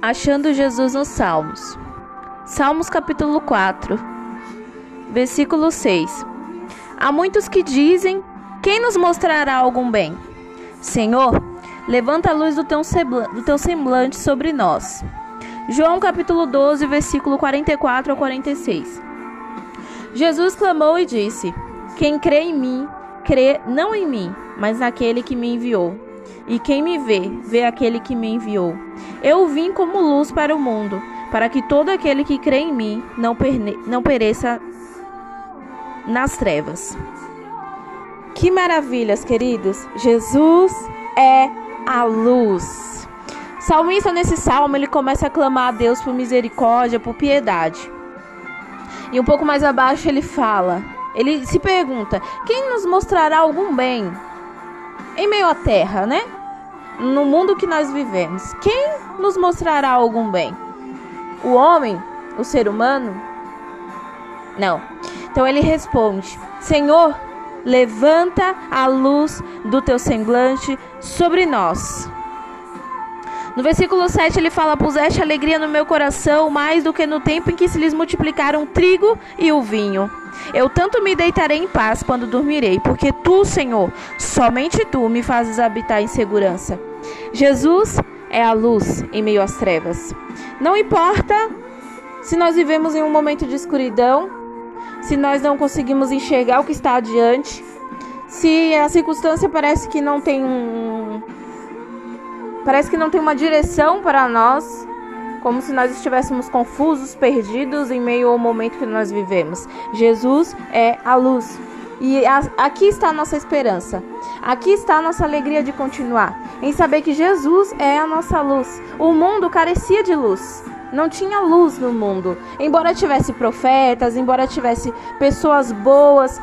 Achando Jesus nos Salmos. Salmos capítulo 4, versículo 6. Há muitos que dizem: Quem nos mostrará algum bem? Senhor, levanta a luz do teu, do teu semblante sobre nós. João capítulo 12, versículo 44 ao 46. Jesus clamou e disse: Quem crê em mim, crê não em mim, mas naquele que me enviou. E quem me vê, vê aquele que me enviou. Eu vim como luz para o mundo, para que todo aquele que crê em mim não, não pereça nas trevas. Que maravilhas, queridos! Jesus é a luz. Salmista nesse salmo ele começa a clamar a Deus por misericórdia, por piedade. E um pouco mais abaixo ele fala, ele se pergunta: quem nos mostrará algum bem em meio à terra, né? no mundo que nós vivemos, quem nos mostrará algum bem? O homem? O ser humano? Não. Então ele responde: Senhor, levanta a luz do teu semblante sobre nós. No versículo 7 ele fala: Puseste alegria no meu coração mais do que no tempo em que se lhes multiplicaram o trigo e o vinho. Eu tanto me deitarei em paz quando dormirei, porque tu, Senhor, somente tu me fazes habitar em segurança. Jesus é a luz em meio às trevas. Não importa se nós vivemos em um momento de escuridão, se nós não conseguimos enxergar o que está adiante, se a circunstância parece que não tem um parece que não tem uma direção para nós, como se nós estivéssemos confusos, perdidos em meio ao momento que nós vivemos. Jesus é a luz. E aqui está a nossa esperança. Aqui está a nossa alegria de continuar. Em saber que Jesus é a nossa luz. O mundo carecia de luz. Não tinha luz no mundo. Embora tivesse profetas, embora tivesse pessoas boas,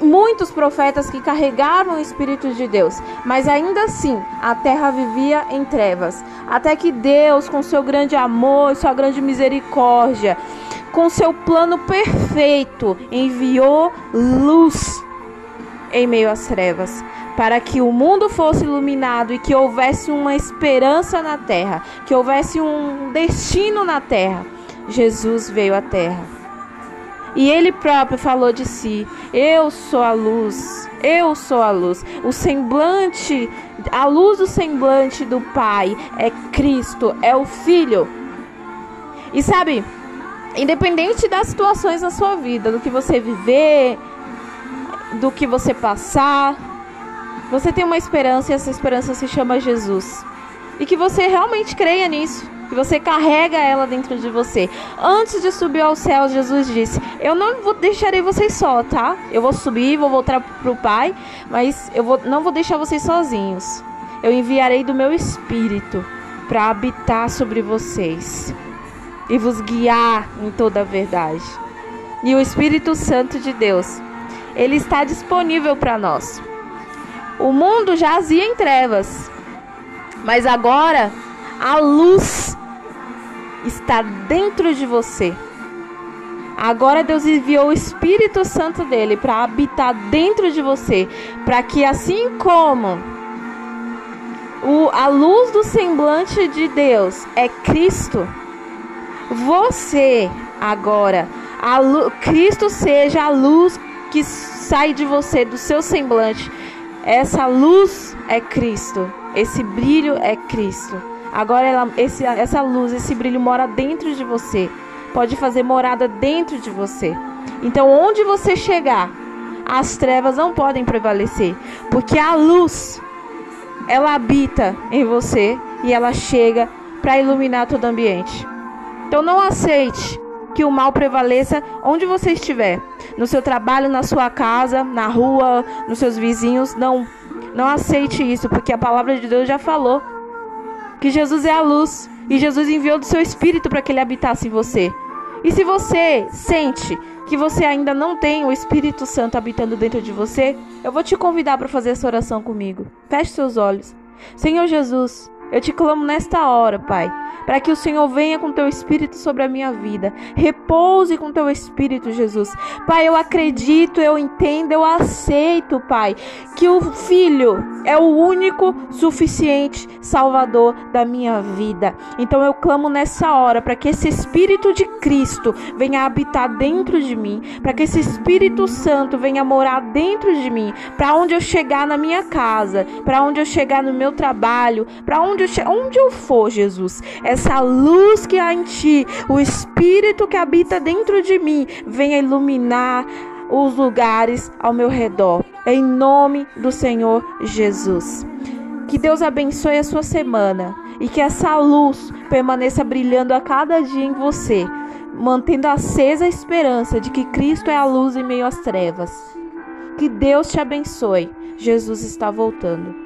muitos profetas que carregavam o Espírito de Deus, mas ainda assim a terra vivia em trevas. Até que Deus, com seu grande amor sua grande misericórdia, com seu plano perfeito, enviou luz em meio às trevas, para que o mundo fosse iluminado e que houvesse uma esperança na terra, que houvesse um destino na terra. Jesus veio à terra. E ele próprio falou de si: Eu sou a luz, eu sou a luz. O semblante, a luz do semblante do Pai é Cristo, é o Filho. E sabe, Independente das situações na sua vida, do que você viver, do que você passar, você tem uma esperança e essa esperança se chama Jesus. E que você realmente creia nisso, que você carrega ela dentro de você. Antes de subir ao céu, Jesus disse: Eu não vou deixarei vocês só, tá? Eu vou subir, vou voltar para o Pai, mas eu vou, não vou deixar vocês sozinhos. Eu enviarei do meu espírito para habitar sobre vocês e vos guiar em toda a verdade. E o Espírito Santo de Deus, ele está disponível para nós. O mundo jazia em trevas, mas agora a luz está dentro de você. Agora Deus enviou o Espírito Santo dele para habitar dentro de você, para que assim como o, a luz do semblante de Deus é Cristo, você agora, Cristo seja a luz que sai de você, do seu semblante. Essa luz é Cristo, esse brilho é Cristo. Agora ela, esse, essa luz, esse brilho mora dentro de você, pode fazer morada dentro de você. Então, onde você chegar, as trevas não podem prevalecer, porque a luz ela habita em você e ela chega para iluminar todo o ambiente. Então não aceite que o mal prevaleça onde você estiver, no seu trabalho, na sua casa, na rua, nos seus vizinhos. Não, não aceite isso, porque a palavra de Deus já falou que Jesus é a luz e Jesus enviou do seu espírito para que ele habitasse em você. E se você sente que você ainda não tem o Espírito Santo habitando dentro de você, eu vou te convidar para fazer essa oração comigo. Feche seus olhos. Senhor Jesus, Eu te clamo nesta hora, Pai, para que o Senhor venha com teu espírito sobre a minha vida. Repouse com teu espírito, Jesus. Pai, eu acredito, eu entendo, eu aceito, Pai, que o Filho é o único suficiente Salvador da minha vida. Então eu clamo nessa hora para que esse Espírito de Cristo venha habitar dentro de mim, para que esse Espírito Santo venha morar dentro de mim, para onde eu chegar na minha casa, para onde eu chegar no meu trabalho, para onde eu onde eu for, Jesus. Essa luz que há em ti, o Espírito que habita dentro de mim, venha iluminar os lugares ao meu redor. Em nome do Senhor Jesus. Que Deus abençoe a sua semana e que essa luz permaneça brilhando a cada dia em você, mantendo acesa a esperança de que Cristo é a luz em meio às trevas. Que Deus te abençoe. Jesus está voltando.